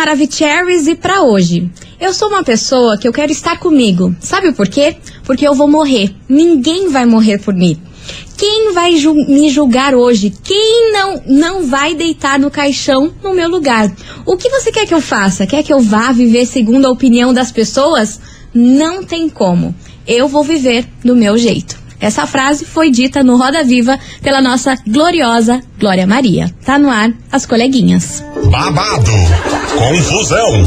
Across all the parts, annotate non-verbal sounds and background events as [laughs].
Maravicheries e para hoje. Eu sou uma pessoa que eu quero estar comigo. Sabe por quê? Porque eu vou morrer. Ninguém vai morrer por mim. Quem vai ju me julgar hoje? Quem não não vai deitar no caixão no meu lugar? O que você quer que eu faça? Quer que eu vá viver segundo a opinião das pessoas? Não tem como. Eu vou viver do meu jeito. Essa frase foi dita no Roda Viva pela nossa gloriosa Glória Maria. Tá no ar, as coleguinhas. Babado, confusão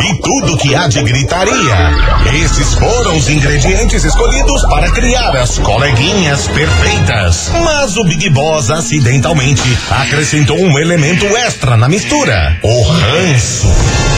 e tudo que há de gritaria. Esses foram os ingredientes escolhidos para criar as coleguinhas perfeitas. Mas o Big Boss acidentalmente acrescentou um elemento extra na mistura: o ranço.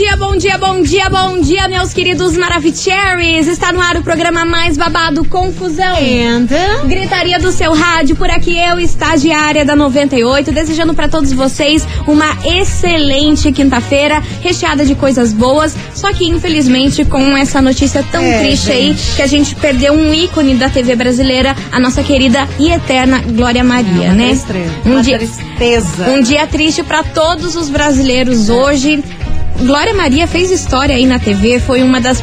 dia, bom dia, bom dia, bom dia, meus queridos Maravicheries. Está no ar o programa mais babado Confusão. And? Gritaria do seu rádio, por aqui eu, estagiária da 98, desejando para todos vocês uma excelente quinta-feira, recheada de coisas boas, só que infelizmente com essa notícia tão É, triste aí, gente. que a gente perdeu um ícone da TV brasileira, a nossa querida e eterna Glória Maria, uma né? tristeza. Um uma dia, tristeza. um dia triste para todos os brasileiros hoje. Glória Maria fez história aí na TV, foi uma das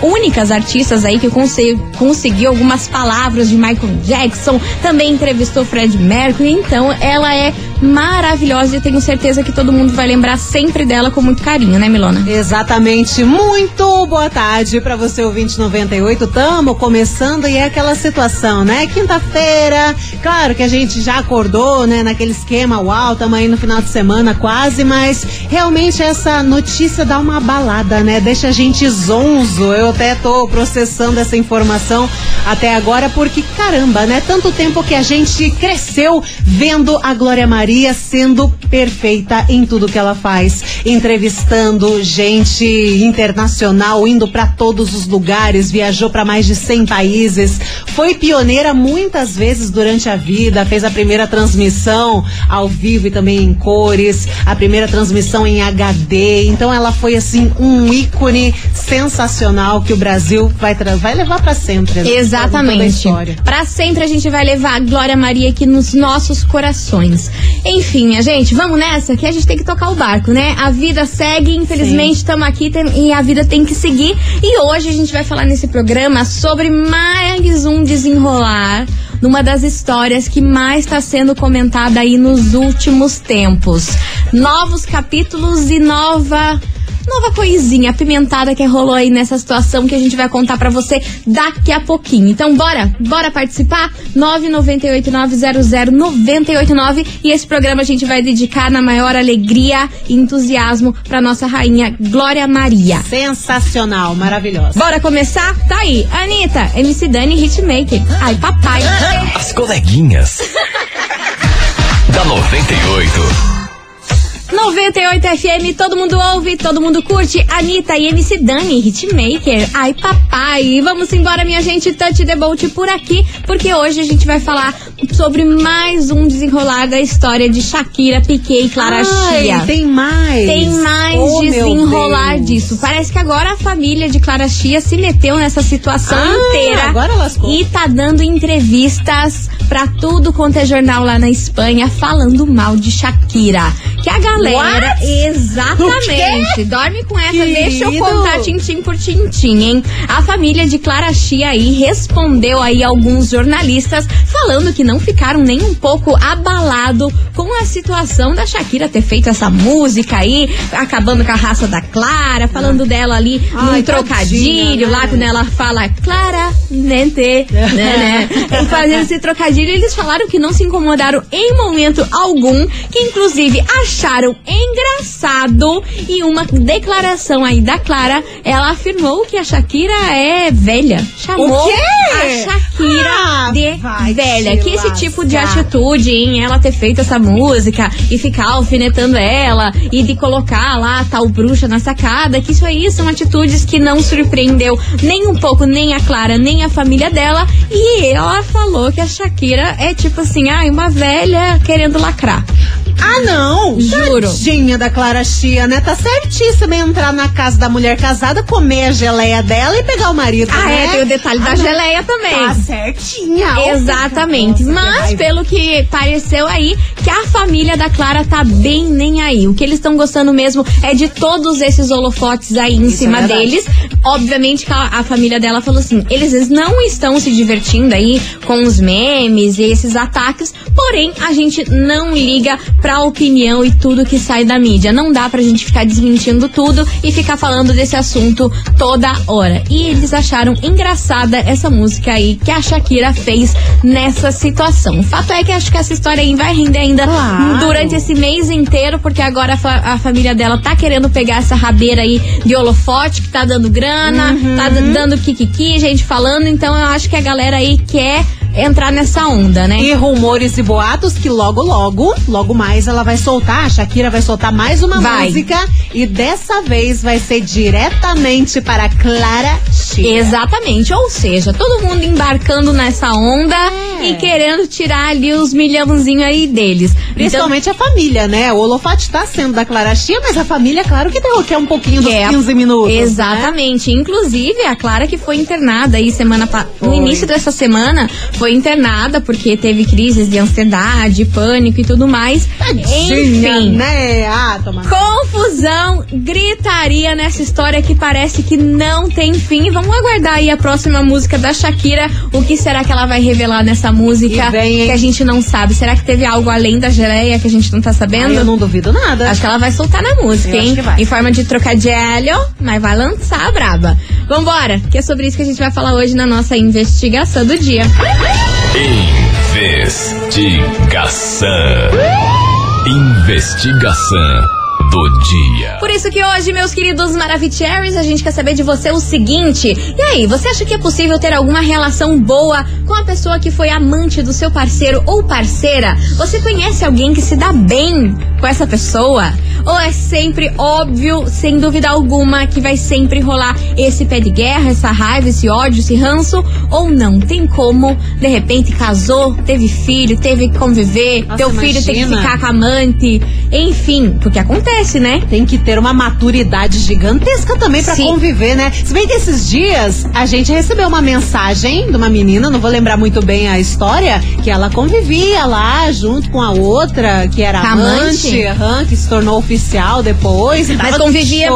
únicas artistas aí que conse- conseguiu algumas palavras de Michael Jackson, também entrevistou Fred Mercury, então ela é maravilhosa e tenho certeza que todo mundo vai lembrar sempre dela com muito carinho, né, Milona? Exatamente. Muito boa tarde para você, ouvinte 98. Tamo começando e é aquela situação, né? Quinta-feira, claro que a gente já acordou, né? Naquele esquema, uau, tamo aí no final de semana quase, mas realmente essa notícia dá uma abalada, né? Deixa a gente zonzo. Eu até tô processando essa informação até agora porque, caramba, né? Tanto tempo que a gente cresceu vendo a Glória Maria sendo perfeita em tudo que ela faz, entrevistando gente internacional, indo para todos os lugares, viajou para mais de 100 países, foi pioneira muitas vezes durante a vida, fez a primeira transmissão ao vivo e também em cores, a primeira transmissão em HD. Então ela foi assim um ícone sensacional que o Brasil vai vai levar para sempre. né? Exatamente. Pra sempre a gente vai levar a Glória Maria aqui nos nossos corações. Enfim, minha gente, vamos nessa que a gente tem que tocar o barco, né? A vida segue, infelizmente estamos aqui tem- e a vida tem que seguir. E hoje a gente vai falar nesse programa sobre mais um desenrolar numa das histórias que mais está sendo comentada aí nos últimos tempos. Novos capítulos e nova nova coisinha apimentada que rolou aí nessa situação que a gente vai contar pra você daqui a pouquinho. Então bora, bora participar? 998900989 e esse programa a gente vai dedicar na maior alegria e entusiasmo pra nossa rainha Glória Maria. Sensacional, maravilhosa. Bora começar? Tá aí, Anitta, MC Dani Hitmaker. Ai, papai. As coleguinhas. [laughs] da 98. 98 FM, todo mundo ouve, todo mundo curte. Anitta e MC Dani, Hitmaker. Ai, papai. Vamos embora, minha gente. Touch the boat por aqui, porque hoje a gente vai falar sobre mais um desenrolar da história de Shakira, Piquet e Clara Chia. Ai, tem mais. Tem mais Oh, desenrolar disso. Parece que agora a família de Clara Chia se meteu nessa situação Ah, inteira. agora lascou. E tá dando entrevistas pra tudo quanto é jornal lá na Espanha falando mal de Shakira. Que a galera. What? Exatamente. Dorme com essa. Deixa eu Querido. contar tintim por tintim, hein? A família de Clara Chia aí respondeu aí alguns jornalistas falando que não ficaram nem um pouco abalado com a situação da Shakira ter feito essa música aí, acabando com a raça da Clara, falando dela ali Ai, num trocadilho tadinha, lá né? quando ela fala claramente, né, né? E fazendo esse trocadilho, eles falaram que não se incomodaram em momento algum, que inclusive acharam engraçado e uma declaração aí da Clara, ela afirmou que a Shakira é velha. Chamou O quê? a Shakira Ah, de velha. Que esse tipo de atitude em ela ter feito essa música e ficar alfinetando ela e de colocar lá tal bruxa na sacada, que isso aí são atitudes que não surpreendeu nem um pouco nem a Clara, nem a família dela. E ela falou que a Shakira é tipo assim, ah, uma velha querendo lacrar. Ah, não! Juro. Tadinha da Clara Chia, né? Tá certíssima entrar na casa da mulher casada, comer a geleia dela e pegar o marido, Ah, né? é, tem o detalhe da Ah, não. geleia também. Tá certinha. Exatamente. nossa, que Mas raiva. pelo que pareceu aí, que a família da Clara tá bem nem aí. O que eles estão gostando mesmo é de todos esses holofotes aí em Isso cima é deles. Obviamente que a, a família dela falou assim: eles, eles não estão se divertindo aí com os memes e esses ataques, porém a gente não liga pra opinião e tudo que sai da mídia. Não dá pra gente ficar desmentindo tudo e ficar falando desse assunto toda hora. E eles acharam engraçada essa música aí que a Shakira fez nessa situação. O fato é que acho que essa história aí vai render ainda Claro. durante esse mês inteiro, porque agora a, fa- a família dela tá querendo pegar essa rabeira aí de holofote que tá dando grana, tá d- dando kikiki, gente falando, então eu acho que a galera aí quer entrar nessa onda, né? E rumores e boatos que logo, logo, logo mais ela vai soltar, a Shakira vai soltar mais uma Vai. música e dessa vez vai ser diretamente para Clara Exatamente, ou seja, todo mundo embarcando nessa onda É. e querendo tirar ali os milhãozinhos aí deles. Então, Principalmente a família, né? O holofote tá sendo da Clara Chia, mas a família, claro que deu, quer um pouquinho dos É, 15 minutos. né? Exatamente. Inclusive, a Clara que foi internada aí semana no início dessa semana, foi internada porque teve crises de ansiedade, pânico e tudo mais. Tadinha, Enfim. né? Ah, toma. Confusão, gritaria nessa história que parece que não tem fim. Vamos aguardar aí a próxima música da Shakira. O que será que ela vai revelar nessa música que a gente não sabe? Será que teve algo além da geleia que a gente não tá sabendo? Ai, eu não duvido nada. Acho que ela vai soltar na música, Eu acho hein? que vai. Em forma de trocadilho, mas vai lançar a braba. Vambora, que é sobre isso que a gente vai falar hoje na nossa investigação do dia. Investigação. Investigação do dia. Por isso que hoje, meus queridos Maravicheries, a gente quer saber de você o seguinte. E aí, você acha que é possível ter alguma relação boa com a pessoa que foi amante do seu parceiro ou parceira? Você conhece alguém que se dá bem com essa pessoa? Ou é sempre óbvio, sem dúvida alguma, que vai sempre rolar esse pé de guerra, essa raiva, esse ódio, esse ranço? Ou não? Tem como, de repente, casou, teve filho, teve que conviver, Nossa, teu filho tem que imagina. ficar com a amante, enfim, porque acontece, né? Tem que ter uma maturidade gigantesca também pra Sim. conviver, né? Se bem que esses dias a gente recebeu uma mensagem de uma menina, não vou lembrar muito bem a história, que ela convivia lá junto com a outra, que era Com a amante, amante? que se tornou oficial depois. Mas convivia.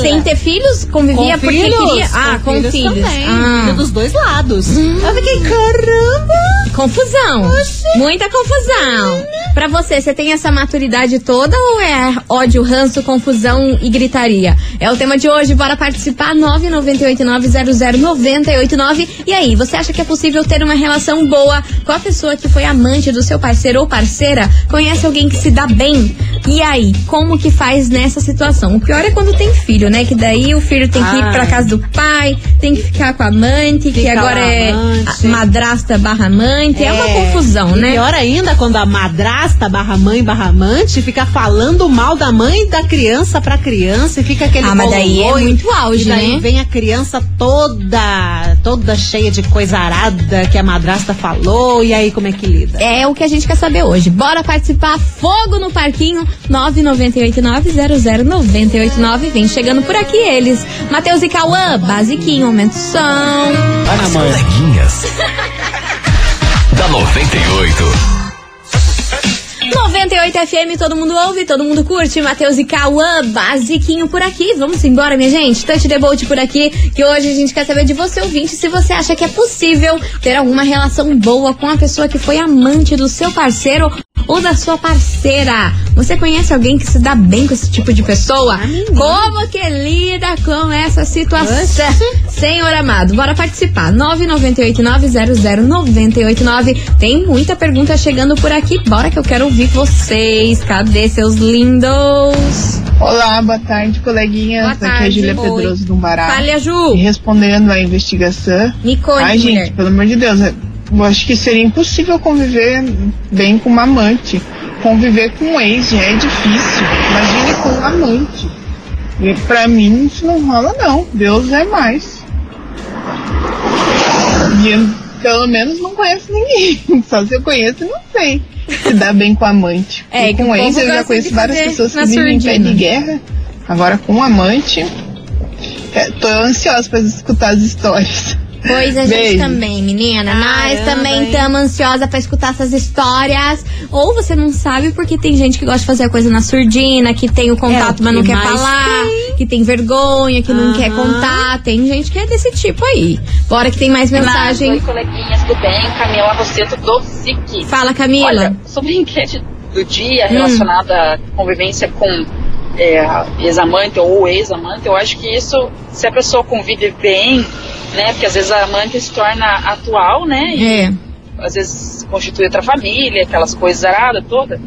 Sem ter filhos? Convivia com porque filhos, queria. Ah, com, filhos, filhos. também. Ah. Dos dois lados. Eu fiquei, caramba! Confusão. Muita confusão. Pra você, você tem essa maturidade toda ou é ódio, ranço, confusão e gritaria? É o tema de hoje, bora participar. 998900989. E aí, você acha que é possível ter uma relação boa com a pessoa que foi amante do seu parceiro ou parceira? Conhece alguém que se dá bem? E aí, como que faz nessa situação? O pior é quando tem filho, né? Que daí o filho tem que ir pra casa do pai, tem que ficar com a amante, que Fica agora lá é amante. madrasta barra amante. É, uma confusão, e né? Pior ainda quando a madrasta barra mãe barra amante fica falando mal da mãe da criança pra criança e fica aquele Ah, mas daí é e- muito auge, daí né? vem a criança toda, toda cheia de coisa arada que a madrasta falou e aí como é que lida? É o que a gente quer saber hoje. Bora participar. Fogo no parquinho 998900989. Vem chegando por aqui eles. Matheus e Cauã, basiquinho, aumento o som. As coleguinhas. da 98. 98 FM, todo mundo ouve, todo mundo curte. Matheus e Cauã, basiquinho por aqui. Vamos embora, minha gente. Touch the boat por aqui, que hoje a gente quer saber de você, ouvinte, se você acha que é possível ter alguma relação boa com a pessoa que foi amante do seu parceiro ou da sua parceira. Você conhece alguém que se dá bem com esse tipo de pessoa? Como que lida com essa situação? Senhor amado, bora participar. 998900989. Tem muita pergunta chegando por aqui. Bora que eu quero ouvir vocês. Cadê seus lindos? Olá, boa tarde, coleguinhas. Boa Aqui é a tarde, Júlia. Pedroso do Bará. Falha, Ju. E respondendo à investigação. Me conte, Ai, mulher. gente, pelo amor de Deus, eu acho que seria impossível conviver bem com uma amante. Conviver com um ex já é difícil. Imagine com um amante. E pra mim isso não rola não. Deus é mais. E pelo menos não conheço ninguém. [laughs] Só se eu conheço, não sei. Se dá bem com amante. É, e com ex, eu já conheço várias pessoas que vivem em pé de guerra. Agora, com amante, é, tô ansiosa pra escutar as histórias. Pois a gente Beijo. também, menina. Nós Caramba, também hein? estamos ansiosa pra escutar essas histórias. Ou você não sabe porque tem gente que gosta de fazer a coisa na surdina, que tem o contato, É, o mas não que quer falar, que tem vergonha, que não Aham. quer contar. Tem gente que é desse tipo aí. Bora que tem mais mensagem. Oi, coleguinhas, tudo bem? Camila Rosseto do SIC. Fala, Camila. Olha, sobre a enquete do dia Hum. relacionada à convivência com é, ex-amante ou ex-amante, eu acho que isso, se a pessoa convive bem, né? Porque às vezes a amante se torna atual, né? E É. às vezes constitui outra família, aquelas coisas aradas toda.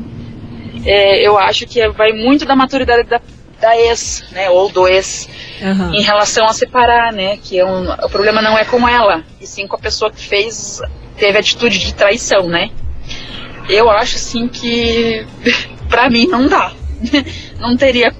É, eu acho que vai muito da maturidade da, da ex, né? Ou do ex Aham. em relação a separar, né? Que é um, o problema não é com ela, e sim com a pessoa que fez, teve atitude de traição, né? Eu acho assim que [laughs] pra mim não dá. [laughs] Não teria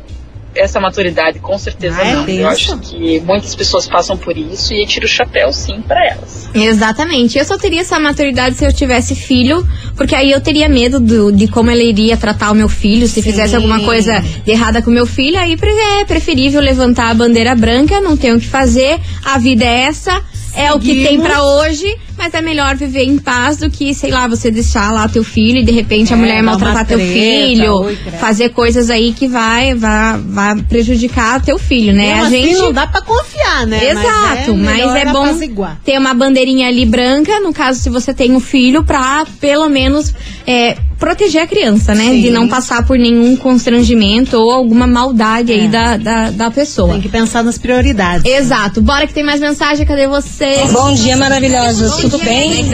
essa maturidade, com certeza Ah, não. Eu acho que muitas pessoas passam por isso e eu tiro o chapéu sim pra elas. Exatamente. Eu só teria essa maturidade se eu tivesse filho, porque aí eu teria medo do- de como ela iria tratar o meu filho, se fizesse alguma coisa de errada com o meu filho, aí é preferível levantar a bandeira branca, não tem o que fazer, a vida é essa. É o que tem pra hoje, mas é melhor viver em paz do que, sei lá, você deixar lá teu filho e de repente a É, mulher dar uma maltratar teu treta, filho, oi, fazer coisas aí que vai, vai, vai prejudicar teu filho, né? A assim, gente não dá pra confiar, né? Exato, mas melhor é, bom ter uma bandeirinha ali branca, no caso, se você tem um filho, pra pelo menos é, proteger a criança, né? Sim. De não passar por nenhum constrangimento ou alguma maldade aí É. da, da, da pessoa. Tem que pensar nas prioridades. Exato. Bora que tem mais mensagem, cadê você? Bom dia, maravilhosos. Tudo bem?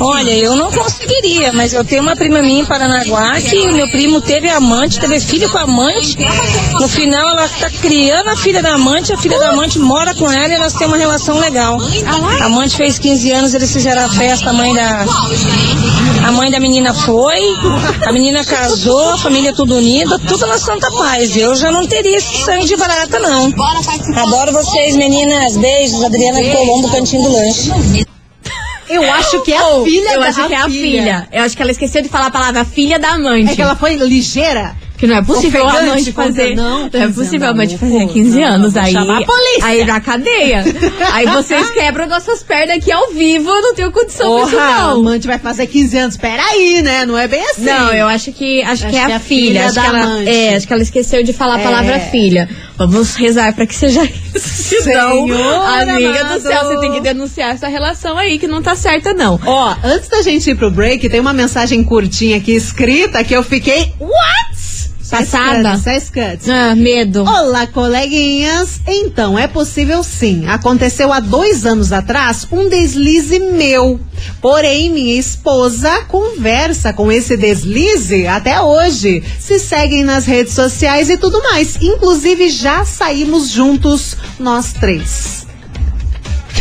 Olha, eu não conseguiria, mas eu tenho uma prima minha em Paranaguá que o meu primo teve amante, teve filho com amante. No final, ela tá criando a filha da amante, a filha da amante mora com ela e elas têm uma relação legal. A amante fez 15 anos, eles fizeram a festa, a mãe da. A mãe da menina foi, a menina casou, a família tudo unida, tudo na Santa Paz. Eu já não teria esse sangue de barata, não. Adoro vocês, meninas. Beijos, Adriana Colombo, Cantinho do Lanche. Eu acho que é a Oh, filha Eu da acho que é a filha. Eu acho que ela esqueceu de falar a palavra filha da amante. É que ela foi ligeira. Que não é possível a amante contra- fazer. não, é possível a amante não, fazer pô, 15 não, anos. Aí, chamar a polícia. aí na cadeia. [laughs] aí vocês quebram nossas pernas aqui ao vivo. Eu não tenho condição Porra, a não. amante vai fazer 15 anos. Peraí, né? Não é bem assim. Não, eu acho que acho, Acho que é que a é a filha. filha acho, da que ela, é, acho que ela esqueceu de falar a É. palavra filha. Vamos rezar pra que seja isso. Senão, Senhor amiga amado. do céu, você tem que denunciar essa relação aí que não tá certa, não. Ó, antes da gente ir pro break, tem uma mensagem curtinha aqui escrita que eu fiquei. What? Passada. Seis cuts. Ah, medo. Olá, coleguinhas. Então, é possível sim. Aconteceu há dois anos atrás um deslize meu. Porém, minha esposa conversa com esse deslize até hoje. Se seguem nas redes sociais e tudo mais. Inclusive, já saímos juntos, nós três.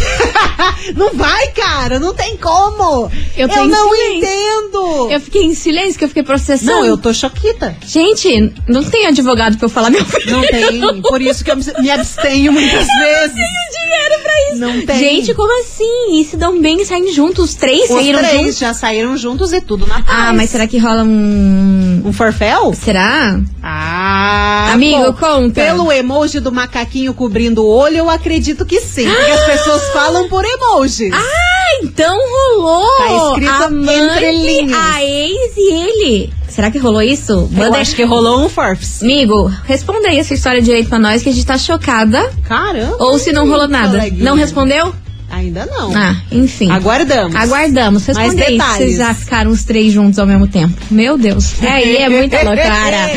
[laughs] não vai, cara, não tem como. Eu Eu, não silêncio. entendo. Eu fiquei em silêncio, que eu fiquei processando. Não, eu tô choquita. Gente, não tem advogado pra eu falar meu filho. Não tem. Por isso que eu me abstenho muitas [laughs] vezes. dinheiro pra isso. Não tem. Gente, como assim? E se dão bem e saem juntos? Os três Os saíram três juntos? já saíram juntos e tudo na paz. Ah, mas será que rola um. Um forféu? Será? Ah, Amigo, conta. Pelo emoji do macaquinho cobrindo o olho, eu acredito que sim. Porque as [gasps] pessoas falam por emojis. Ah, então rolou! Tá escrito a mãe, entre linhas. a ex e ele. Será que rolou isso? eu Manda acho que rolou um forfs. Amigo, responda aí essa história direito pra nós, que a gente tá chocada. Caramba. Ou se não rolou nada. coleguinha. Não respondeu? Ainda não. Ah, enfim. Aguardamos. Aguardamos. Mais Responde aí detalhes. vocês já ficaram os três juntos ao mesmo tempo. Meu Deus. É aí, é muita [laughs] loucura.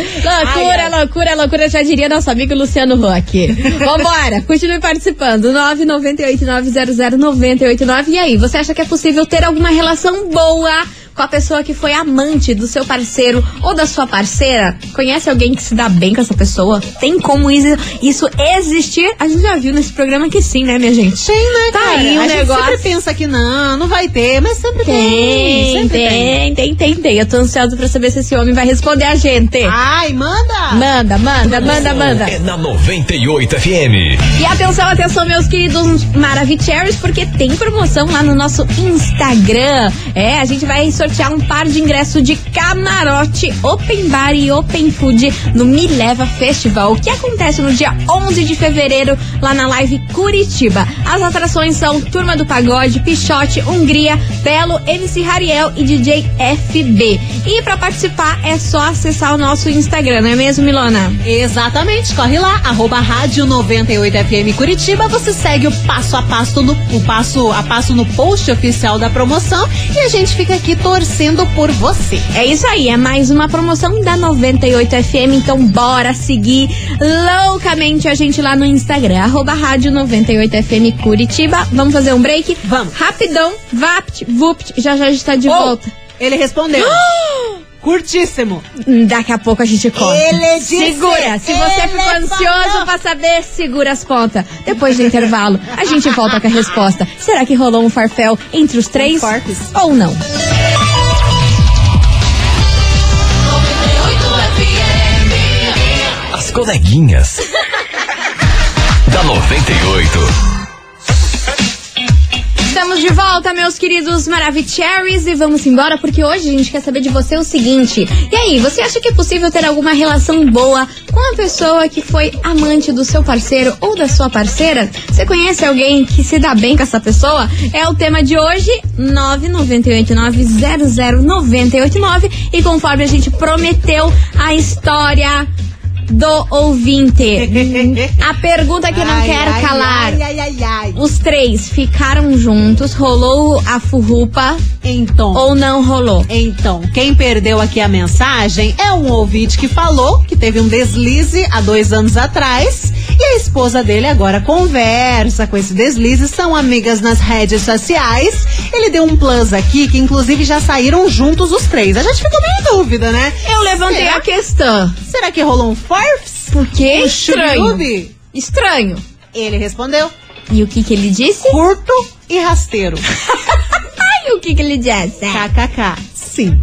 loucura, Ai, loucura, loucura. Já diria nosso amigo Luciano Huck. Vambora. [laughs] Continue participando. 998-900-989. E aí, você acha que é possível ter alguma relação boa com a pessoa que foi amante do seu parceiro ou da sua parceira? Conhece alguém que se dá bem com essa pessoa? Tem como isso, isso existir? A gente já viu nesse programa que sim, né, minha gente? Tem, né, Tá cara? aí o a gente negócio. sempre pensa que não, não vai ter, mas sempre tem. Tem, sempre tem, tem, tem, tem. Eu tô ansiosa pra saber se esse homem vai responder a gente. Ai, manda! Manda, manda, manda, manda. É na 98 FM. E atenção, atenção, meus queridos Maravicheries, porque tem promoção lá no nosso Instagram. É, a gente vai sortear um par de ingresso de camarote, open bar e open food no Me Leva Festival, que acontece no dia 11 de fevereiro, lá na Live Curitiba. As atrações são Turma do Pagode, Pichote, Hungria, Belo, MC Rariel e DJ FB. E pra participar é só acessar o nosso Instagram, não é mesmo, Milona? Exatamente, corre lá, arroba rádio 98FM Curitiba, você segue o passo a passo no o passo a passo no post oficial da promoção e a gente fica aqui torcendo por você. É isso aí, é mais uma promoção da 98 FM, então bora seguir loucamente a gente lá no Instagram, arroba rádio 98 FM Curitiba. Vamos fazer um break? Vamos. Rapidão, vapt, vupt, já já a gente tá de Oh, volta. Ele respondeu. [gasps] Curtíssimo. Daqui a pouco a gente conta. Ele disse, segura, se você ficou ansioso pra saber, segura as pontas. Depois do intervalo, a gente volta com a resposta. Será que rolou um farfel entre os três? fortes. Ou não? As coleguinhas. [laughs] da 98. Estamos de volta, meus queridos Maravicheries, e vamos embora porque hoje a gente quer saber de você o seguinte. E aí, você acha que é possível ter alguma relação boa com a pessoa que foi amante do seu parceiro ou da sua parceira? Você conhece alguém que se dá bem com essa pessoa? É o tema de hoje, 998900989. E conforme a gente prometeu, a história do ouvinte. [laughs] A pergunta que não Ai, quero ai, calar. Ai. Os três ficaram juntos, rolou a furrupa Então. ou não rolou? Então, quem perdeu aqui a mensagem é um ouvinte que falou que teve um deslize há dois anos atrás e a esposa dele agora conversa com esse deslize, são amigas nas redes sociais. Ele deu um plus aqui que inclusive já saíram juntos os três. A gente ficou meio em dúvida, né? Eu levantei Será? a questão. Será que rolou um forfs? Por que Um estranho? Estranho. Ele respondeu: E o que que ele disse? curto e rasteiro. [laughs] Ai, o que que ele disse? KKK. Sim.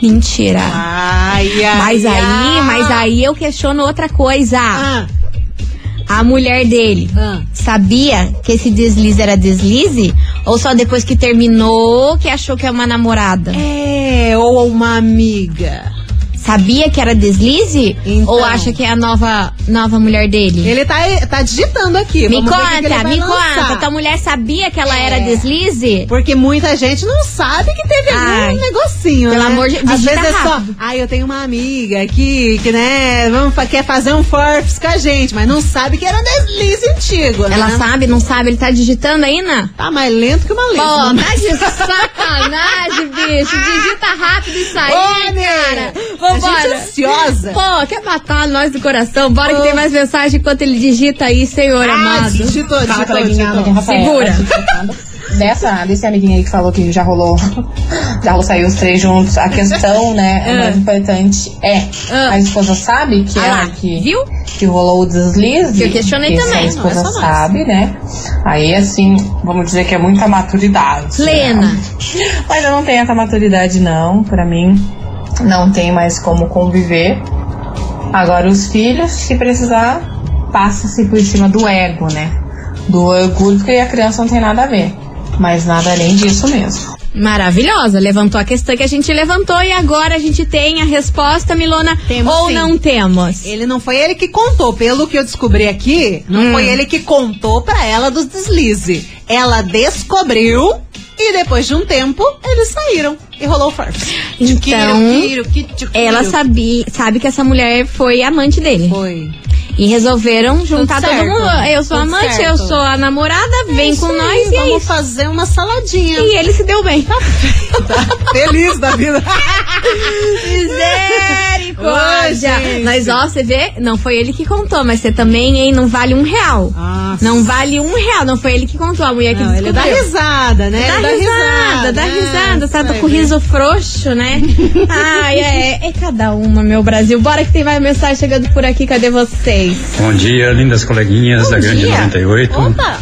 Mentira. Ai, ai, Mas aí, ai. mas aí eu questiono outra coisa. Ah, A mulher dele ah. sabia que esse deslize era deslize? Ou só depois que terminou que achou que é uma namorada? É, ou uma amiga. Sabia que era deslize? Então. Ou acha que é a nova, nova mulher dele? Ele tá, tá digitando aqui. Me Vamos conta, me lançar. conta. Tua mulher sabia que ela É. era deslize? Porque muita gente não sabe que teve Ai, algum negocinho, pelo né? amor de- Às digita vezes é só, rápido. ai, eu tenho uma amiga aqui que, né, vamos, quer fazer um forfs com a gente, mas não sabe que era um deslize antigo, né? Ela sabe, não sabe? Ele tá digitando ainda? Tá mais lento que uma Pô, lesma. tá de sacanagem, bicho. Digita rápido isso aí, Ô, né? A gente ansiosa. Pô, quer matar nós do coração? Bora Ô. que tem mais mensagem enquanto ele digita aí, senhor Ah, amado. digitou, digitou, é digitou. Segura. Checando. Dessa, desse amiguinho aí que falou que já rolou, já rolou saiu os três juntos. A questão, né, o mais importante é, Ah. a esposa sabe que Ah ela lá, que, viu? que rolou o deslize. Que eu questionei que também, a não é esposa nós. sabe, né? Aí, assim, vamos dizer que é muita maturidade. Plena. né? Mas eu não tenho essa maturidade, não. Pra mim, não tem mais como conviver. Agora, os filhos, se precisar, passa-se por cima do ego, né? Do orgulho, porque a criança não tem nada a ver. Mas nada além disso mesmo. Maravilhosa. Levantou a questão que a gente levantou e agora a gente tem a resposta, Milona. Temos ou sim. não temos? Ele não foi ele que contou, pelo que eu descobri aqui, não Hum. foi ele que contou pra ela dos deslize. Ela descobriu e depois de um tempo eles saíram e rolou o farps. Então, Ela sabe. sabe, sabe que essa mulher foi amante dele. Foi. E resolveram juntar todo mundo. Eu sou Tudo amante, certo. eu sou a namorada, vem Isso com aí, nós e é vamos isso. fazer uma saladinha. E ele se deu bem. [laughs] [laughs] Feliz da vida. Misericórdia. Gente. mas ó, você vê, não foi ele que contou, mas você também, hein, não vale um real. Nossa. Não vale um real, não foi ele que contou, a mulher que Não, ele dá descobriu. risada, né? Dá Ele risada, dá né? risada, tá com riso frouxo, né? [laughs] Ai, é, é cada uma, meu Brasil. Bora que tem mais mensagem chegando por aqui, cadê vocês? Bom dia, lindas coleguinhas Bom da Grande dia. 98. Opa!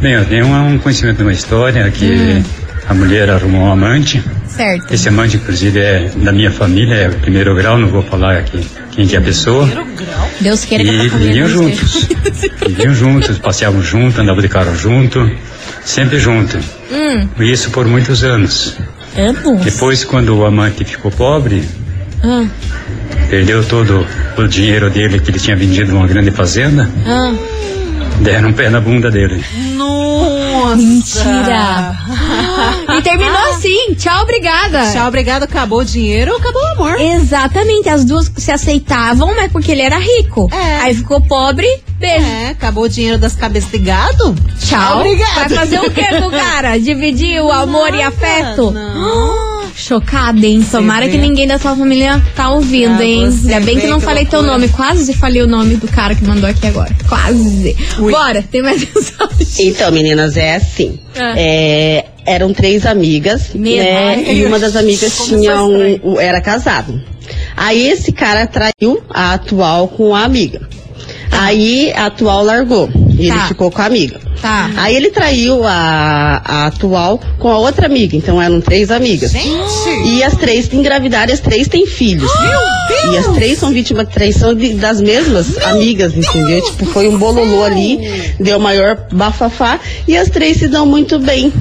Bem, eu tenho um conhecimento de uma história que Hum. a mulher arrumou um amante. Certo. Esse amante, inclusive, é da minha família, é primeiro grau, não vou falar aqui quem que é a pessoa. Deus queira que a E família viviam juntos. [laughs] Viviam juntos, passeavam juntos, andavam de carro junto, sempre junto. Hum, Isso por muitos anos. anos? Depois, quando o amante ficou pobre, Ah, perdeu todo o dinheiro dele que ele tinha vendido numa grande fazenda, ah. deram um pé na bunda dele. Nossa. Mentira. E terminou assim. Tchau, obrigada. Tchau, obrigado. Acabou o dinheiro, acabou o amor. Exatamente, as duas se aceitavam, mas porque ele era rico. É. Aí ficou pobre, beijo. É, acabou o dinheiro das cabeças de gado. Tchau. obrigado. Vai fazer o que com o cara? Dividir o amor e Nada, afeto? não. Chocada, hein? Tomara que ninguém da sua família tá ouvindo, Pra hein? Ainda bem que não que falei teu loucura. nome. Quase falei o nome do cara que mandou aqui agora. Quase. Ui. Bora, tem mais [laughs] mensagem. Então, meninas, é assim. Ah. É, eram três amigas, Meu né? Deus. E uma das amigas tinha um, era casado. Aí esse cara traiu a atual com a amiga. Aí a atual largou. E ele Tá. ficou com a amiga. Tá. Aí ele traiu a, a atual com a outra amiga. Então eram três amigas. Gente. E as três engravidaram e as três têm filhos. E as três são vítimas de traição de- das mesmas amigas, entendeu? Tipo, foi um bololô ali, deu maior bafafá e as três se dão muito bem.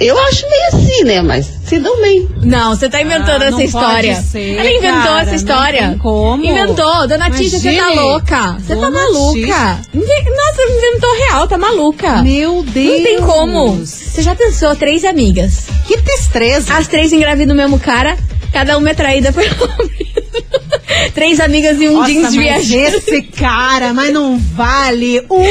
Eu acho meio assim, né? Mas se dão bem. Não, você tá inventando Ah, essa não história. pode ser, Ela inventou cara, essa não história. tem como. Inventou. Dona Tícia, você tá louca. Você tá maluca. Nossa, inventou real, tá maluca. Meu Deus. Não tem como. Você já pensou, três amigas. Que destreza. As três engravidam o mesmo cara, cada uma é traída pelo [laughs] marido. Três amigas e um Nossa, jeans mas viajante. esse cara, mas não vale um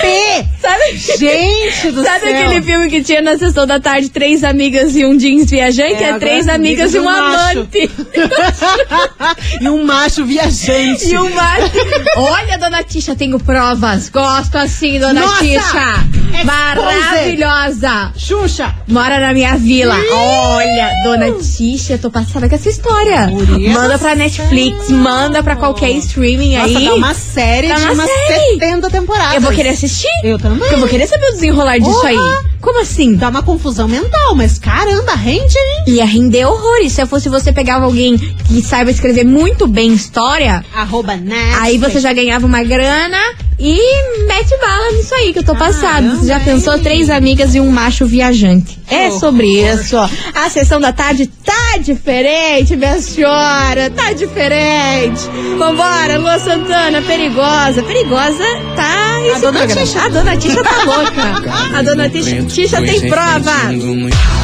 P. Sabe? Gente do Sabe céu. aquele filme que tinha na sessão da tarde, três amigas e um jeans viajante? É, É, três amigas e um macho. amante. [laughs] e um macho viajante. E o macho. Olha, dona Tisha, tenho provas. Gosto assim, dona Nossa! Tisha. Expose. Maravilhosa. Xuxa. Mora na minha vila. Olha, dona Tisha, eu tô passada com essa história. Manda pra Netflix, manda pra qualquer streaming Nossa, aí. dá uma série Dá de uma umas série. 70 temporadas. Eu vou querer assistir. Eu também. Porque eu vou querer saber o desenrolar disso aí. Como assim? Dá uma confusão mental, mas caramba, rende, hein? Ia render horrores. Se eu fosse você pegava alguém que saiba escrever muito bem história, Arroba Netflix. aí você já ganhava uma grana e mete bala nisso aí que eu tô passada. Você já pensou três amigas e um macho viajante. É horror. sobre isso. A sessão da tarde tá diferente, minha senhora. Tá diferente. Vambora, Lua Santana, perigosa. Perigosa tá esse dona. Tisha. A dona Tisha tá louca. A dona Tisha, Tisha tem prova.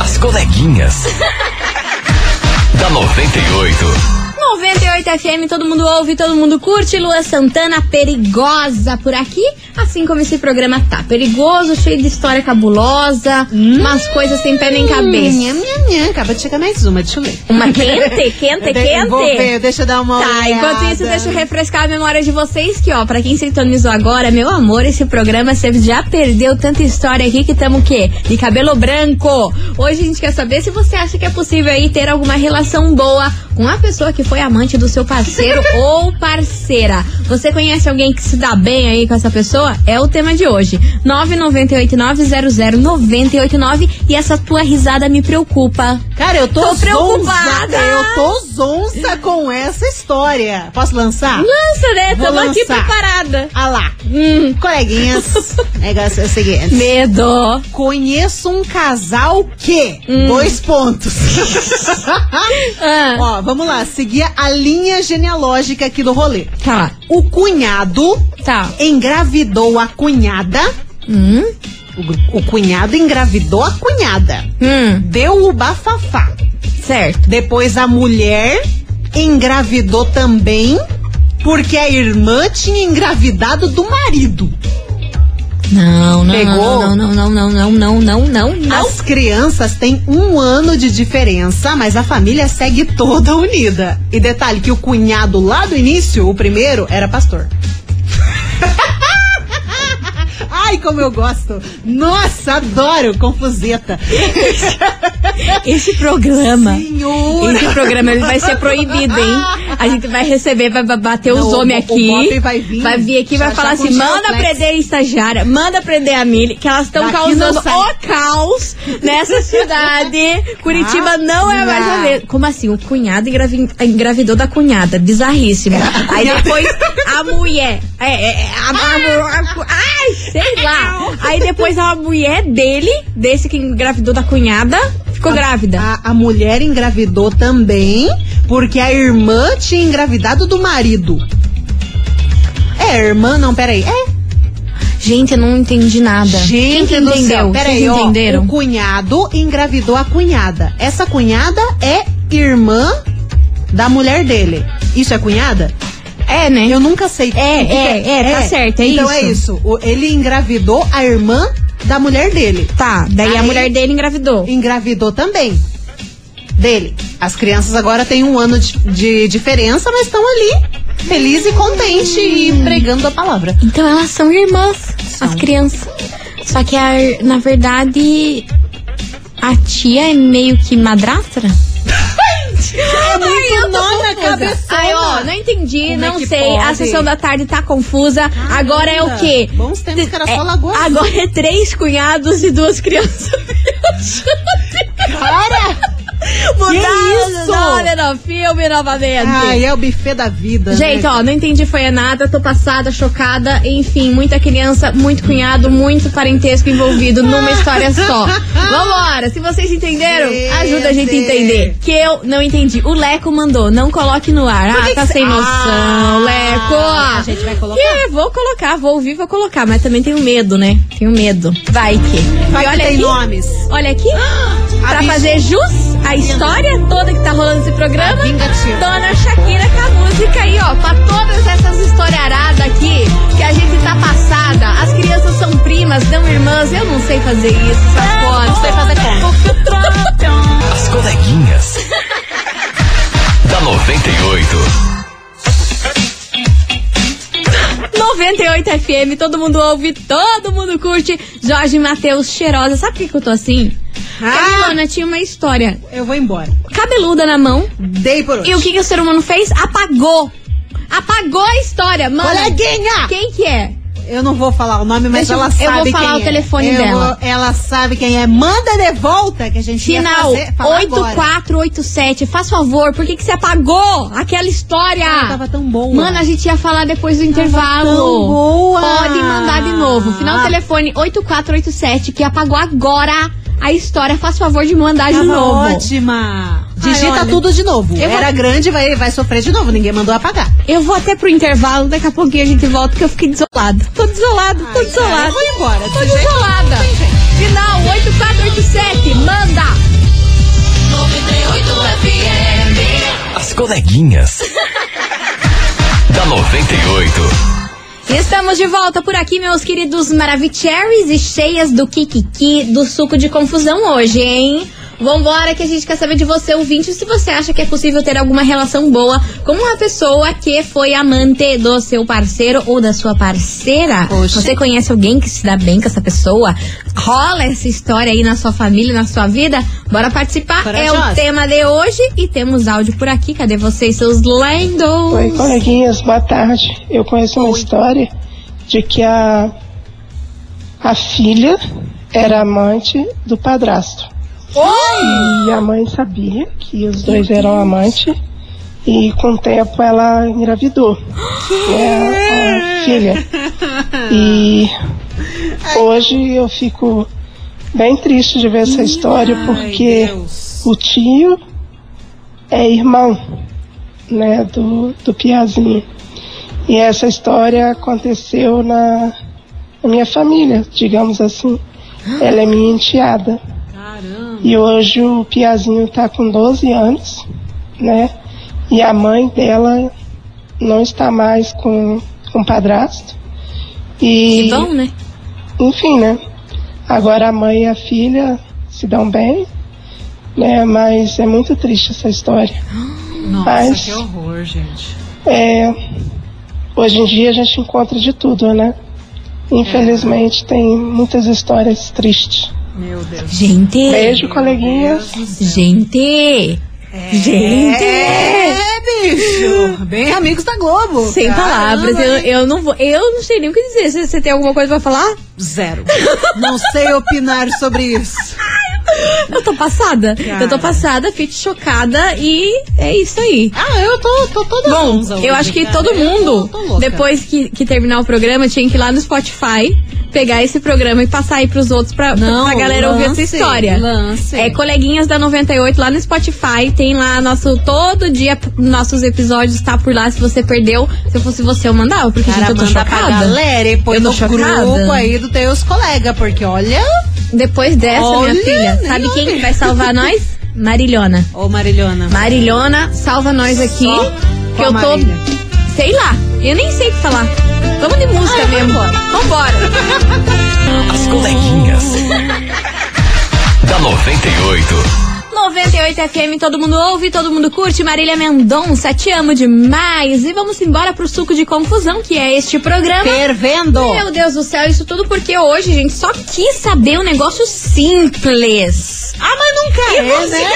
As coleguinhas. [laughs] da 98. 98 FM, todo mundo ouve, todo mundo curte. Lua Santana, perigosa por aqui. Assim como esse programa tá. Perigoso, cheio de história cabulosa, umas coisas sem pé nem cabeça. Minha, minha, minha. Acaba de chegar mais uma, deixa eu ver. Uma quente, [laughs] quente, De- Vou ver, quente. deixa eu dar uma Tá, olhada. enquanto isso, deixa eu refrescar a memória de vocês que, ó, pra quem sintonizou agora, meu amor, esse programa você já perdeu tanta história aqui que tamo o quê? De cabelo branco. Hoje a gente quer saber se você acha que é possível aí ter alguma relação boa com a pessoa que foi amante do seu parceiro ou parceira. Você conhece alguém que se dá bem aí com essa pessoa? É o tema de hoje. 998900989 e essa tua risada me preocupa. Cara, eu tô, Tô zonza. preocupada. Eu tô zonza com essa história. Posso lançar? Lança, né? Vou Tamo aqui preparada. Ah lá. Hum. Coleguinhas, [laughs] negócio é o seguinte. Medo. Conheço um casal que. Dois pontos. [laughs] Ah, Ó, vamos lá. Seguir a linha genealógica aqui do rolê. tá, O cunhado tá. engravidou a cunhada. Hum, O, o cunhado engravidou a cunhada. hum, Deu o bafafá. certo. Depois a mulher engravidou também porque a irmã tinha engravidado do marido. Não, não, Pegou? não, não, não, não, não, não, não, não, não. As crianças têm um ano de diferença, mas a família segue toda unida. E detalhe que o cunhado lá do início, o primeiro, era pastor. [laughs] Ai, como eu gosto! Nossa, adoro confuseta. Esse programa. Senhora! Esse programa ele vai ser proibido, hein? [laughs] A gente vai receber, vai bater os Não, homens o- o aqui. Bob vai vir. Vai vir aqui e vai falar assim: manda prender a estagiária, manda prender a Mili, que elas estão causando o caos nessa [laughs] cidade. Curitiba não é mais a mesma. Como assim? O cunhado engravi- engravidou da cunhada. Bizarríssimo. Aí depois a mulher. É, é, é, a, a- a- ai, sei lá. Aí depois a mulher dele, desse que engravidou da cunhada, ficou grávida. A, a mulher engravidou também, porque a irmã tinha engravidado do marido. É, irmã, não, peraí. É, Gente, eu não entendi nada. Quem que Gente entendeu? peraí, ó, entenderam? o cunhado engravidou a cunhada. Essa cunhada é irmã da mulher dele. Isso é cunhada? É, né? Eu nunca sei. É, é, que é, tá certo, é então isso. é isso. Ele engravidou a irmã da mulher dele. Tá, daí a Aí- mulher dele engravidou. Engravidou também. Dele. As crianças agora têm um ano de, de diferença, mas estão ali, felizes e contentes e pregando a palavra. Então elas são irmãs, as crianças. Só que, a, na verdade, a tia é meio que madrastra? [laughs] É muito na cabeça. Ai, ó, não entendi, Como é não que sei. A pode? sessão da tarde tá confusa. Agora é o quê? Bons tempos que era só É, Lagoa. Agora é três cunhados e duas crianças. [laughs] Cara! Mudaram isso? o nome no filme novamente. Ai, é o buffet da vida. Gente, né? ó, não entendi foi nada, tô passada, chocada, enfim, muita criança, muito cunhado, muito parentesco envolvido numa história só. [laughs] Vambora, se vocês entenderam, ajuda a gente a entender. Que eu não entendi. O Leco mandou, não coloque no ar. Por Ah, que tá que sem noção, Ah, Leco. a gente vai colocar? Que, vou colocar, vou ouvir, vou colocar, mas também tenho medo, né? Tenho medo. Vai que. Vai e que olha tem aqui, nomes. olha aqui, pra bicha. fazer jus à história toda que tá rolando esse programa. Dona Shakira com a música aí, ó, pra todas essas historiaradas aqui, que a gente tá passada, as crianças são primas, não irmãs, eu não sei fazer isso, essas coisas. Não sei fazer como. As coleguinhas. da 98. 98 FM, todo mundo ouve, todo mundo curte. Jorge Matheus cheirosa. Sabe por que que eu tô assim? Ah! A Milona tinha uma história Eu vou embora. cabeluda na mão. Dei por hoje. E o que, que o ser humano fez? Apagou. Apagou a história, mano. Coleguinha! Quem que é? Eu não vou falar o nome, mas Deixa eu- ela eu sabe vou quem falar o é. telefone Eu dela. vou- ela sabe quem é. Manda de volta que a gente Final ia fazer, falar agora. 8487. Faz favor, por que, que você apagou aquela história? Ela tava tão boa. Mano, a gente ia falar depois do intervalo. tão boa. Pode mandar de novo. Final Ah. telefone 8487, que apagou agora a história. Faz favor de mandar de Tava novo. ótima. Digita olha, tudo de novo. eu vou- Era grande, vai, vai sofrer de novo. Ninguém mandou apagar. Eu vou até pro intervalo, daqui a pouquinho a gente volta, porque eu fiquei desolada. Tô desolada, tô Ai, desolada. cara, eu vou embora, Tô desse jeito desolada. Final 8487, manda! As coleguinhas. [laughs] da 98. Estamos de volta por aqui, meus queridos Maravicheries e cheias do Kikiki do suco de confusão hoje, hein? Vambora que a gente quer saber de você, ouvinte, se você acha que é possível ter alguma relação boa com uma pessoa que foi amante do seu parceiro ou da sua parceira. Poxa. Você conhece alguém que se dá bem com essa pessoa? Rola essa história aí na sua família, na sua vida? Bora participar, é o Corajosa. tema de hoje e temos áudio por aqui. Cadê vocês, seus lendos? Oi, coleguinhas, boa tarde. Eu conheço uma história de que a, a filha era amante do padrasto. E a mãe sabia que os dois eram amantes e com o tempo ela engravidou. Né, a filha. E hoje eu fico bem triste de ver essa história porque Deus. o tio é irmão, né, do, do Piazinho. E essa história aconteceu na, na minha família, digamos assim. Ela é minha enteada. Caramba. E hoje o Piazinho tá com 12 anos, né? E a mãe dela não está mais com, com o padrasto. E Que bom, né? enfim, né? Agora a mãe e a filha se dão bem, né? Mas é muito triste essa história. [gasps] Nossa, Mas- que horror, gente. É, hoje em dia a gente encontra de tudo, né? Infelizmente tem muitas histórias tristes. Meu Deus. Gente. Beijo, coleguinhas. Gente. Gente. É, bicho. Bem amigos da Globo. Sem Caramba, palavras, eu, eu não vou. Eu não sei nem o que dizer. Você- Você tem alguma coisa pra falar? Zero. [laughs] Não sei opinar sobre isso. Eu tô passada. Cara. Eu tô passada, fico chocada e é isso aí. Ah, eu tô, tô toda Bom, eu hoje, acho que cara. todo mundo, tô depois que, que terminar o programa, tinha que ir lá no Spotify, pegar esse programa e passar aí pros outros pra, Não, pra galera ouvir essa lance, história. lance. É Coleguinhas da 98 lá no Spotify. Tem lá nosso. Todo dia nossos episódios tá por lá. Se você perdeu, se eu fosse você, eu mandava, porque Cara, gente, eu tô manda pra chocada. galera e põe Eu tô no grupo aí dos teus colegas, porque olha... Depois dessa, Olha, minha filha, sabe quem vai salvar [laughs] nós? Marilhona. Ô, Marilhona. Marilhona, salva nós aqui. Só que eu tô. Marília. Sei lá, eu nem sei o que falar. Vamos de música Ah, mesmo. vambora. Vambora. As coleguinhas. da 98. 98 FM, todo mundo ouve, todo mundo curte. Marília Mendonça, te amo demais. E vamos embora pro suco de confusão, que é este programa. Fervendo. Meu Deus do céu, isso tudo porque hoje, gente, só quis saber um negócio simples. Ah, mas nunca E é, você [laughs] né?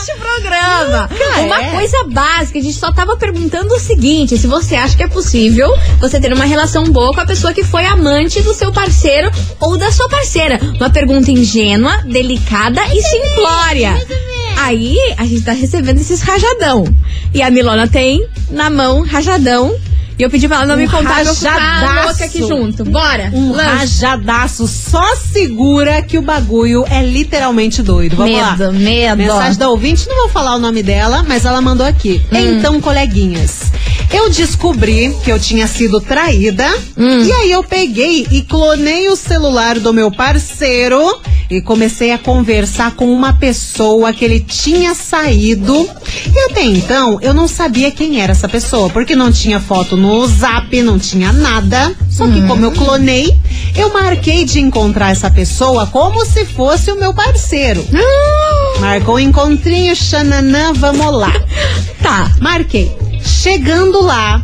este programa. Nunca Uma é. coisa básica, a gente só tava perguntando o seguinte: se você acha que é possível você ter uma relação boa com a pessoa que foi amante do seu parceiro ou da sua parceira. Uma pergunta ingênua, delicada e simplória. Aí a gente tá recebendo esses rajadão. E a Milona tem na mão rajadão. E eu pedi pra ela não Um me contar eu ficar louca aqui junto. Bora! Um lança. rajadaço só segura que o bagulho é literalmente doido. Vamos lá. Medo, medo. Mensagem da ouvinte, não vou falar o nome dela, mas ela mandou aqui. Hum. Então, coleguinhas, eu descobri que eu tinha sido traída Hum. e aí eu peguei e clonei o celular do meu parceiro e comecei a conversar com uma pessoa que ele tinha saído. E até então eu não sabia quem era essa pessoa, porque não tinha foto no zap, não tinha nada. Só que como eu clonei, eu marquei de encontrar essa pessoa como se fosse o meu parceiro. Marcou o encontrinho, xananã, vamos lá. [laughs] Tá. Marquei. Chegando lá,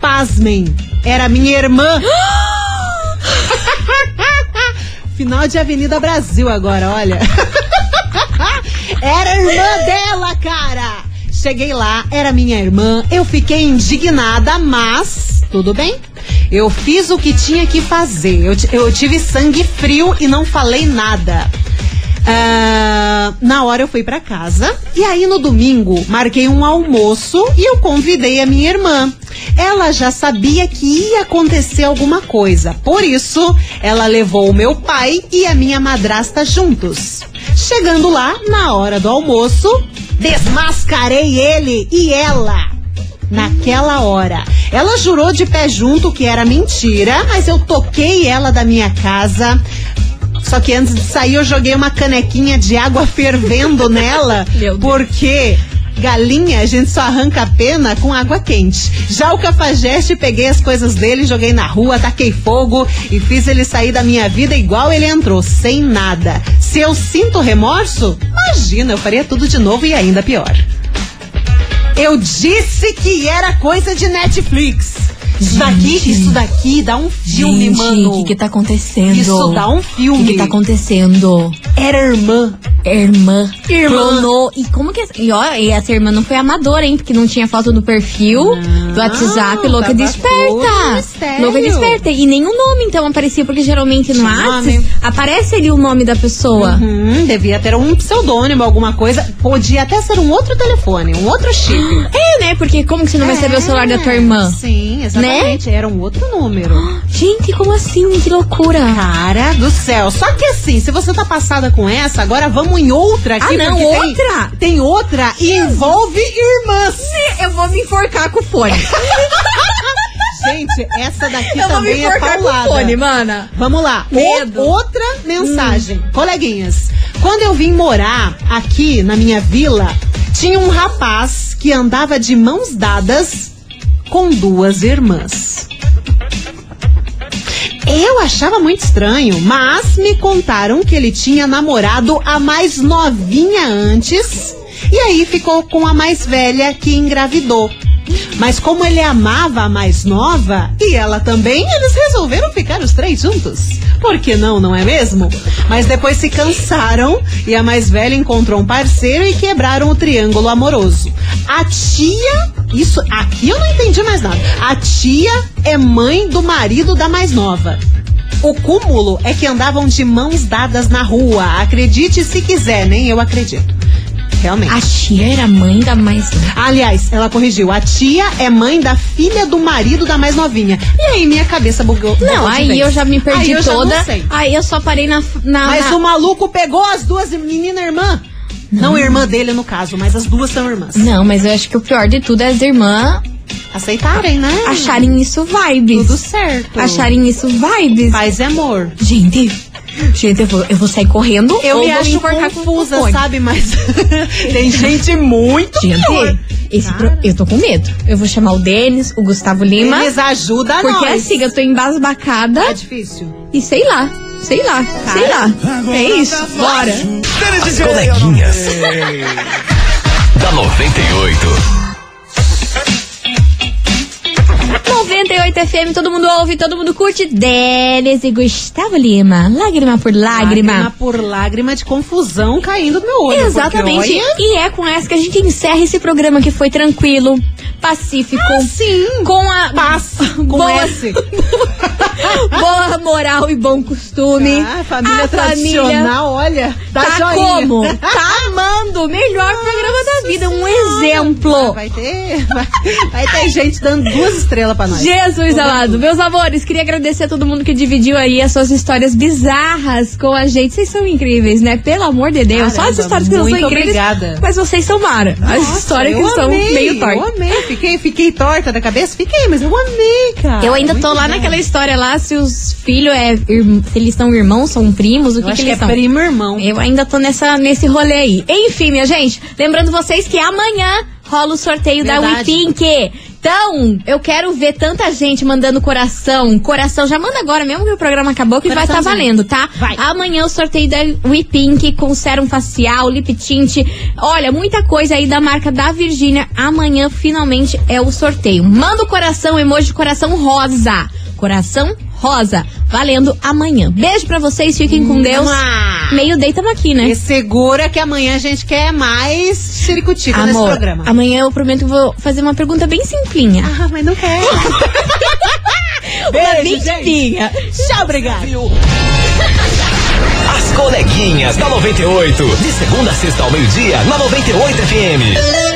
pasmem, era minha irmã. [gasps] [laughs] Final de Avenida Brasil agora, olha. [laughs] Era a irmã dela, cara. Cheguei lá, era minha irmã. Eu fiquei indignada, mas tudo bem. Eu fiz o que tinha que fazer. Eu, eu tive sangue frio e não falei nada. Ah, na hora eu fui pra casa e aí no domingo marquei um almoço e eu convidei a minha irmã. Ela já sabia que ia acontecer alguma coisa, por isso ela levou o meu pai e a minha madrasta juntos. Chegando lá, na hora do almoço, desmascarei ele e ela. Naquela hora. Ela jurou de pé junto que era mentira, mas eu toquei ela da minha casa. Só que antes de sair eu joguei uma canequinha de água fervendo [laughs] nela, porque galinha a gente só arranca a pena com água quente. Já o cafajeste peguei as coisas dele, joguei na rua, taquei fogo e fiz ele sair da minha vida igual ele entrou, sem nada. Se eu sinto remorso, imagina, eu faria tudo de novo e ainda pior. Eu disse que era coisa de Netflix. Isso daqui, isso daqui dá um filme, Gente, mano. o que que tá acontecendo? Isso dá um filme. O que que tá acontecendo? Era irmã. Irmã. Irmã. Clonou. E como que... E, ó, e essa irmã não foi amadora, hein? Porque não tinha foto do perfil do WhatsApp. Louca tava desperta. mistério. Louca desperta. E nenhum nome, então, aparecia. Porque geralmente no WhatsApp aparece ali o nome da pessoa. Hum, devia ter um pseudônimo, alguma coisa. Podia até ser um outro telefone, um outro chip. [gasps] É, né? Porque como que você não vai saber o celular da tua irmã? Sim, exatamente. Era um outro número. [gasps] Gente, como assim? Que loucura. Cara do céu. Só que assim, se você tá passada com essa, agora vamos em outra aqui. Ah, não, porque tem- outra? Tem, outra e envolve irmãs. Eu vou me enforcar com o fone. [laughs] Gente, essa daqui Eu também é enforcar com o paulada. fone, mana. Vamos lá. O- Medo. outra mensagem. Hum. Coleguinhas, quando eu vim morar aqui na minha vila, tinha um rapaz que andava de mãos dadas com duas irmãs. Eu achava muito estranho, mas me contaram que ele tinha namorado a mais novinha antes e aí ficou com a mais velha que engravidou. Mas como ele amava a mais nova e ela também, eles resolveram ficar os três juntos. Por que não, não é mesmo? Mas depois se cansaram e a mais velha encontrou um parceiro e quebraram o triângulo amoroso. A tia, isso aqui eu não entendi mais nada. A tia é mãe do marido da mais nova. O cúmulo é que andavam de mãos dadas na rua. Acredite se quiser, nem eu acredito. Realmente. A tia era mãe da mais. Aliás, ela corrigiu. A tia é mãe da filha do marido da mais novinha. E aí minha cabeça bugou. Não, bugou aí eu já me perdi Aí eu toda. sei. Aí eu só parei na. na Mas na- o maluco pegou as duas meninas irmã. Não irmã dele, no caso, mas as duas são irmãs. Não, mas eu acho que o pior de tudo é as irmãs Aceitarem, né? acharem isso vibes. Tudo certo. Acharem isso vibes. Paz e amor. Gente, gente, eu vou, eu vou sair correndo Eu ou me acho com confusa, fone. sabe? Mas [laughs] tem gente muito pior. Gente, esse pro- eu tô com medo. Eu vou chamar o Denis, o Gustavo Lima. Eles ajudam Porque nós. assim, eu tô embasbacada É difícil. e sei lá, sei lá, sei lá. É isso, bora. As coleguinhas. da 98. 98 FM, todo mundo ouve, todo mundo curte. Denis e Gustavo Lima. Lágrima por lágrima. Lágrima por lágrima de confusão caindo do meu olho. Exatamente. olha, E é com essa que a gente encerra esse programa que foi tranquilo, pacífico. sim. Com a Paz com boa, S. [laughs] boa moral e bom costume. Ah, família a tradicional, olha. Dá tá joinha. como? [laughs] Tá amando. Melhor programa da vida. Um exemplo. Vai ter, vai, vai ter gente dando duas estrelas pra nós. Jesus amado, meus amores, queria agradecer a todo mundo que dividiu aí as suas histórias bizarras com a gente. Vocês são incríveis, né? Pelo amor de Deus. Só as Caramba, histórias que não são incríveis. obrigada. Mas vocês são mara. As Nossa, histórias que eu são amei, meio tortas. Eu amei, fiquei, fiquei torta da cabeça? Fiquei, mas eu amei, cara. Eu ainda tô Muito lá bom. naquela história lá, se os filhos é, se eles são irmãos, são primos, o que, que que eles é são? primo irmão. Eu ainda tô nessa, nesse rolê aí. Enfim, minha gente, lembrando vocês que amanhã rola o sorteio da Verdade. Então, eu quero ver tanta gente mandando coração. Coração, já manda agora, mesmo que o programa acabou, que vai estar Coraçãozinho. valendo, tá? Vai. Amanhã o sorteio da WePink com sérum facial, lip tint. Olha, muita coisa aí da marca da Virgínia. Amanhã, finalmente, é o sorteio. Manda o coração, emoji de coração rosa. Coração rosa. Valendo amanhã. Beijo pra vocês, fiquem com Deus. Mua. Meio day tamo aqui, né? E segura que amanhã a gente quer mais ciricutico nesse Amor, programa. amanhã eu prometo que vou fazer uma pergunta bem simplinha. Ah, mas não quer. [laughs] uma Beijo, bem simplinha. Tchau, obrigada. As coleguinhas da 98. De segunda a sexta ao meio-dia, na 98 FM.